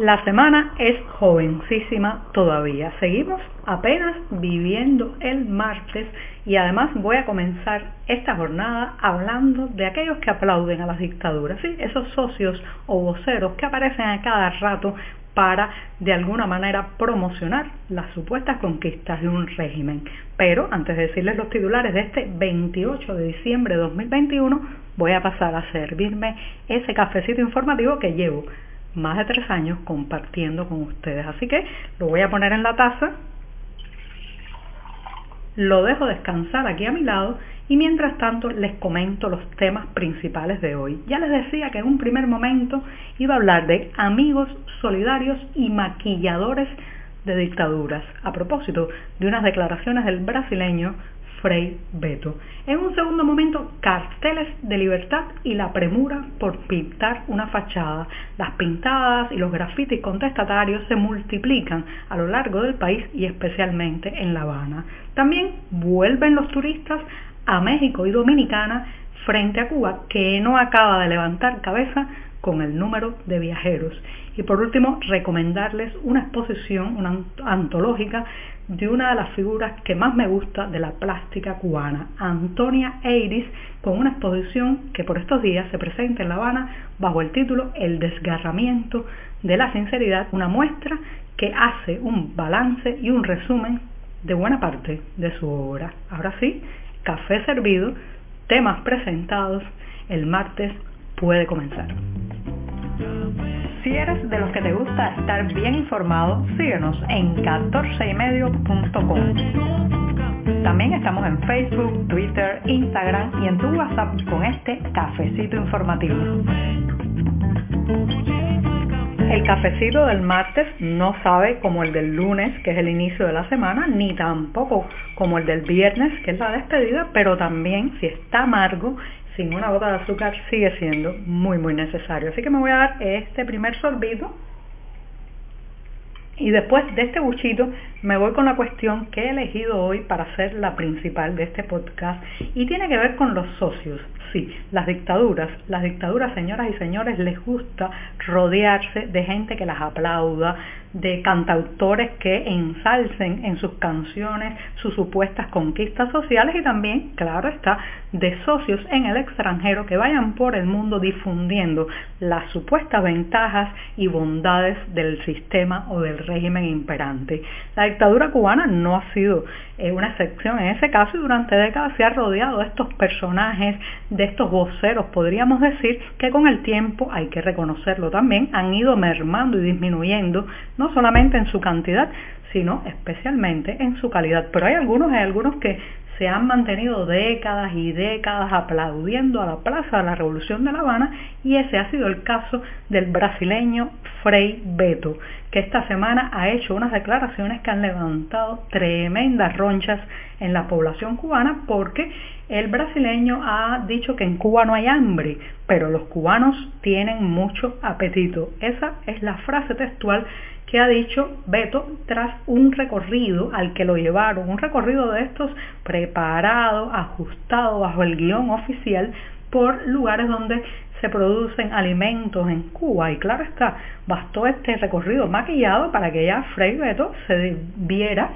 La semana es jovencísima todavía. Seguimos apenas viviendo el martes y además voy a comenzar esta jornada hablando de aquellos que aplauden a las dictaduras, ¿sí? esos socios o voceros que aparecen a cada rato para de alguna manera promocionar las supuestas conquistas de un régimen. Pero antes de decirles los titulares de este 28 de diciembre de 2021, voy a pasar a servirme ese cafecito informativo que llevo más de tres años compartiendo con ustedes. Así que lo voy a poner en la taza, lo dejo descansar aquí a mi lado y mientras tanto les comento los temas principales de hoy. Ya les decía que en un primer momento iba a hablar de amigos solidarios y maquilladores de dictaduras, a propósito de unas declaraciones del brasileño Frei Beto. En un segundo momento, carteles de libertad y la premura por pintar una fachada. Las pintadas y los grafitis contestatarios se multiplican a lo largo del país y especialmente en La Habana. También vuelven los turistas a México y Dominicana frente a Cuba, que no acaba de levantar cabeza con el número de viajeros. Y por último, recomendarles una exposición, una antológica de una de las figuras que más me gusta de la plástica cubana, Antonia Eiris, con una exposición que por estos días se presenta en La Habana bajo el título El desgarramiento de la sinceridad, una muestra que hace un balance y un resumen de buena parte de su obra. Ahora sí, café servido, temas presentados, el martes puede comenzar. Si eres de los que te gusta estar bien informado, síguenos en 14ymedio.com. También estamos en Facebook, Twitter, Instagram y en tu WhatsApp con este cafecito informativo. El cafecito del martes no sabe como el del lunes, que es el inicio de la semana, ni tampoco como el del viernes, que es la despedida, pero también si está amargo sin una gota de azúcar sigue siendo muy muy necesario. Así que me voy a dar este primer sorbito y después de este buchito me voy con la cuestión que he elegido hoy para ser la principal de este podcast y tiene que ver con los socios. Sí, las dictaduras, las dictaduras señoras y señores les gusta rodearse de gente que las aplauda, de cantautores que ensalcen en sus canciones sus supuestas conquistas sociales y también, claro está, de socios en el extranjero que vayan por el mundo difundiendo las supuestas ventajas y bondades del sistema o del régimen imperante. La dictadura cubana no ha sido eh, una excepción en ese caso y durante décadas se ha rodeado de estos personajes, de estos voceros, podríamos decir, que con el tiempo, hay que reconocerlo también, han ido mermando y disminuyendo no solamente en su cantidad, sino especialmente en su calidad. Pero hay algunos, hay algunos que se han mantenido décadas y décadas aplaudiendo a la Plaza de la Revolución de La Habana y ese ha sido el caso del brasileño Frei Beto, que esta semana ha hecho unas declaraciones que han levantado tremendas ronchas en la población cubana porque el brasileño ha dicho que en Cuba no hay hambre, pero los cubanos tienen mucho apetito. Esa es la frase textual que ha dicho Beto tras un recorrido al que lo llevaron, un recorrido de estos preparado, ajustado bajo el guion oficial por lugares donde se producen alimentos en Cuba. Y claro está, bastó este recorrido maquillado para que ya Frei Beto se viera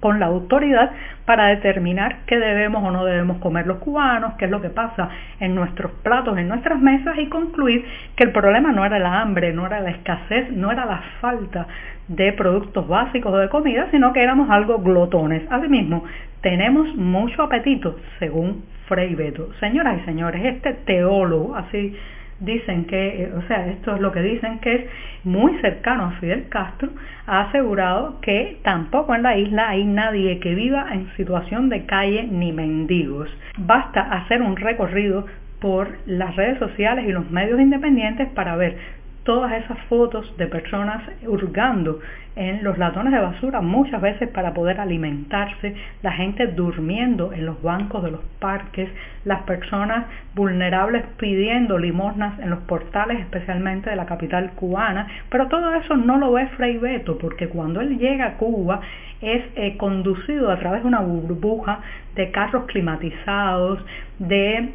con la autoridad para determinar qué debemos o no debemos comer los cubanos, qué es lo que pasa en nuestros platos, en nuestras mesas y concluir que el problema no era la hambre, no era la escasez, no era la falta de productos básicos o de comida, sino que éramos algo glotones. Asimismo, tenemos mucho apetito, según Frei Beto. Señoras y señores, este teólogo, así dicen que, o sea, esto es lo que dicen que es muy cercano a Fidel Castro, ha asegurado que tampoco en la isla hay nadie que viva en situación de calle ni mendigos. Basta hacer un recorrido por las redes sociales y los medios independientes para ver todas esas fotos de personas hurgando en los latones de basura muchas veces para poder alimentarse, la gente durmiendo en los bancos de los parques, las personas vulnerables pidiendo limosnas en los portales, especialmente de la capital cubana, pero todo eso no lo ve Frei Beto, porque cuando él llega a Cuba es eh, conducido a través de una burbuja de carros climatizados, de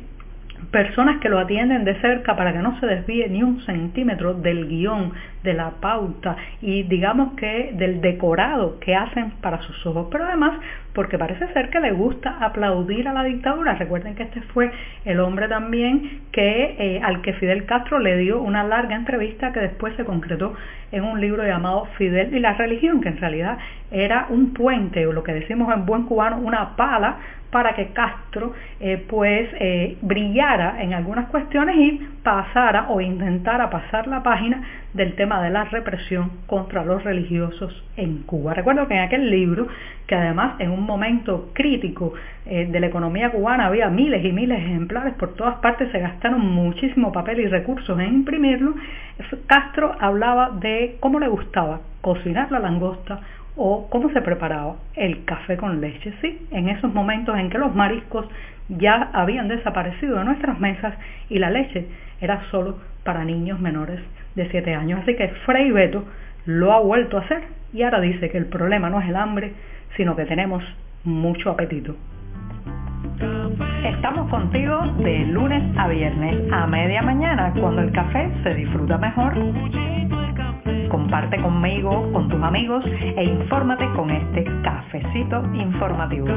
personas que lo atienden de cerca para que no se desvíe ni un centímetro del guion, de la pauta y digamos que del decorado que hacen para sus ojos, pero además porque parece ser que le gusta aplaudir a la dictadura. Recuerden que este fue el hombre también que eh, al que Fidel Castro le dio una larga entrevista que después se concretó en un libro llamado Fidel y la religión, que en realidad era un puente o lo que decimos en buen cubano, una pala para que Castro eh, pues eh, brillara en algunas cuestiones y pasara o intentara pasar la página del tema de la represión contra los religiosos en Cuba. Recuerdo que en aquel libro, que además en un momento crítico eh, de la economía cubana había miles y miles de ejemplares, por todas partes se gastaron muchísimo papel y recursos en imprimirlo, Castro hablaba de cómo le gustaba cocinar la langosta o cómo se preparaba el café con leche. Sí, en esos momentos en que los mariscos ya habían desaparecido de nuestras mesas y la leche era solo para niños menores de 7 años. Así que Frei Beto lo ha vuelto a hacer y ahora dice que el problema no es el hambre, sino que tenemos mucho apetito. Estamos contigo de lunes a viernes a media mañana cuando el café se disfruta mejor comparte conmigo, con tus amigos e infórmate con este cafecito informativo.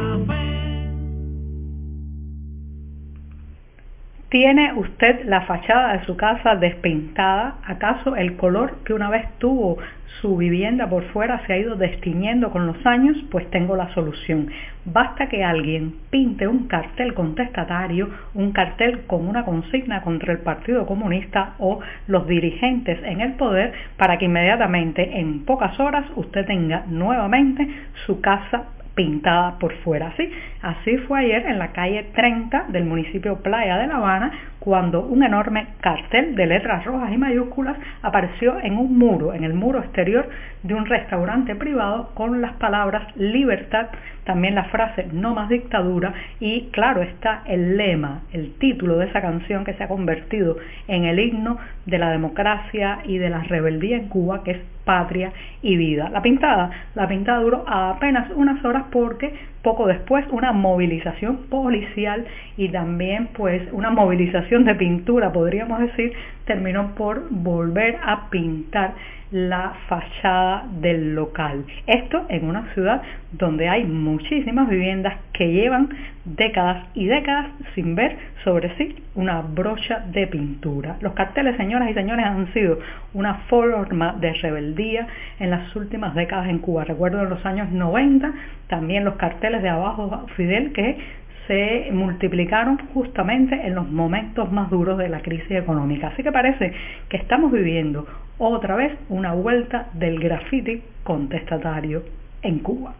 ¿Tiene usted la fachada de su casa despintada? ¿Acaso el color que una vez tuvo su vivienda por fuera se ha ido destiñendo con los años? Pues tengo la solución. Basta que alguien pinte un cartel contestatario, un cartel con una consigna contra el Partido Comunista o los dirigentes en el poder para que inmediatamente en pocas horas usted tenga nuevamente su casa pintada por fuera. Así, así fue ayer en la calle 30 del municipio Playa de La Habana cuando un enorme cartel de letras rojas y mayúsculas apareció en un muro, en el muro exterior de un restaurante privado con las palabras libertad, también la frase no más dictadura y claro está el lema, el título de esa canción que se ha convertido en el himno de la democracia y de la rebeldía en Cuba que es patria y vida. La pintada, la pintada duró apenas unas horas porque poco después una movilización policial y también pues una movilización de pintura, podríamos decir, terminó por volver a pintar la fachada del local. Esto en una ciudad donde hay muchísimas viviendas que llevan décadas y décadas sin ver sobre sí una brocha de pintura. Los carteles, señoras y señores, han sido una forma de rebeldía en las últimas décadas en Cuba. Recuerdo en los años 90 también los carteles de abajo Fidel que se multiplicaron justamente en los momentos más duros de la crisis económica. Así que parece que estamos viviendo otra vez una vuelta del graffiti contestatario en Cuba.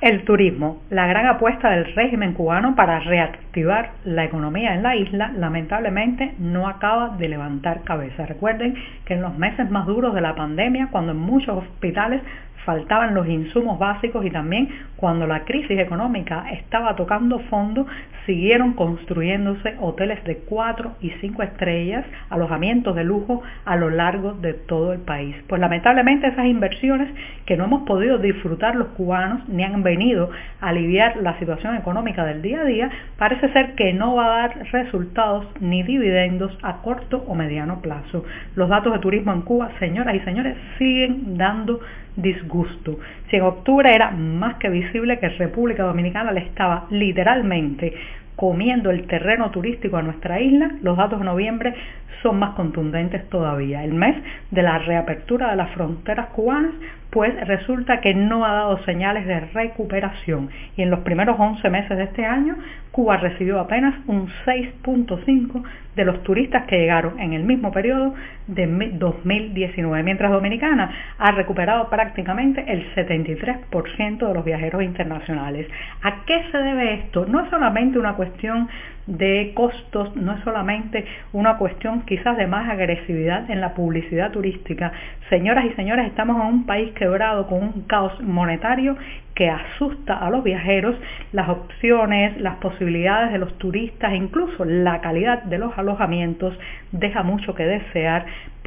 El turismo, la gran apuesta del régimen cubano para reactivar la economía en la isla, lamentablemente no acaba de levantar cabeza. Recuerden que en los meses más duros de la pandemia, cuando en muchos hospitales faltaban los insumos básicos y también cuando la crisis económica estaba tocando fondo, siguieron construyéndose hoteles de 4 y 5 estrellas, alojamientos de lujo a lo largo de todo el país. Pues lamentablemente esas inversiones que no hemos podido disfrutar los cubanos ni han venido a aliviar la situación económica del día a día, parece ser que no va a dar resultados ni dividendos a corto o mediano plazo. Los datos de turismo en Cuba, señoras y señores, siguen dando disgusto. Si en octubre era más que visible que República Dominicana le estaba literalmente comiendo el terreno turístico a nuestra isla, los datos de noviembre son más contundentes todavía. El mes de la reapertura de las fronteras cubanas pues resulta que no ha dado señales de recuperación y en los primeros 11 meses de este año Cuba recibió apenas un 6.5 de los turistas que llegaron en el mismo periodo de 2019, mientras Dominicana ha recuperado prácticamente el 73% de los viajeros internacionales. ¿A qué se debe esto? No es solamente una cuestión de costos, no es solamente una cuestión quizás de más agresividad en la publicidad turística. Señoras y señores, estamos en un país quebrado con un caos monetario que asusta a los viajeros, las opciones, las posibilidades de los turistas, incluso la calidad de los alojamientos deja mucho que desear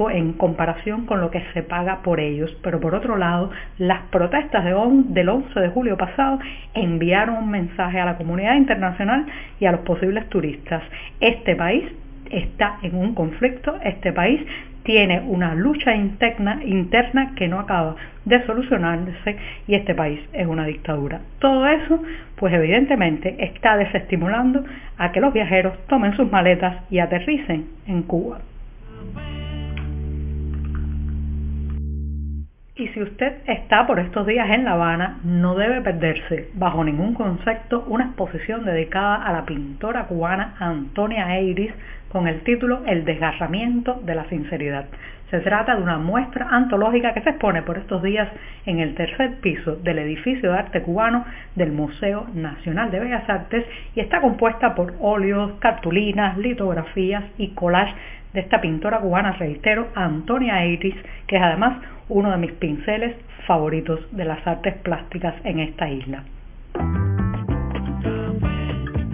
en comparación con lo que se paga por ellos. Pero por otro lado, las protestas del 11 de julio pasado enviaron un mensaje a la comunidad internacional y a los posibles turistas. Este país está en un conflicto, este país tiene una lucha interna, que no acaba de solucionarse y este país es una dictadura. Todo eso, pues evidentemente está desestimulando a que los viajeros tomen sus maletas y aterricen en Cuba. Y si usted está por estos días en La Habana, no debe perderse, bajo ningún concepto, una exposición dedicada a la pintora cubana Antonia Eiris con el título El desgarramiento de la sinceridad. Se trata de una muestra antológica que se expone por estos días en el tercer piso del edificio de arte cubano del Museo Nacional de Bellas Artes y está compuesta por óleos, cartulinas, litografías y collage de esta pintora cubana, reitero, Antonia Eiris, que es además uno de mis pinceles favoritos de las artes plásticas en esta isla.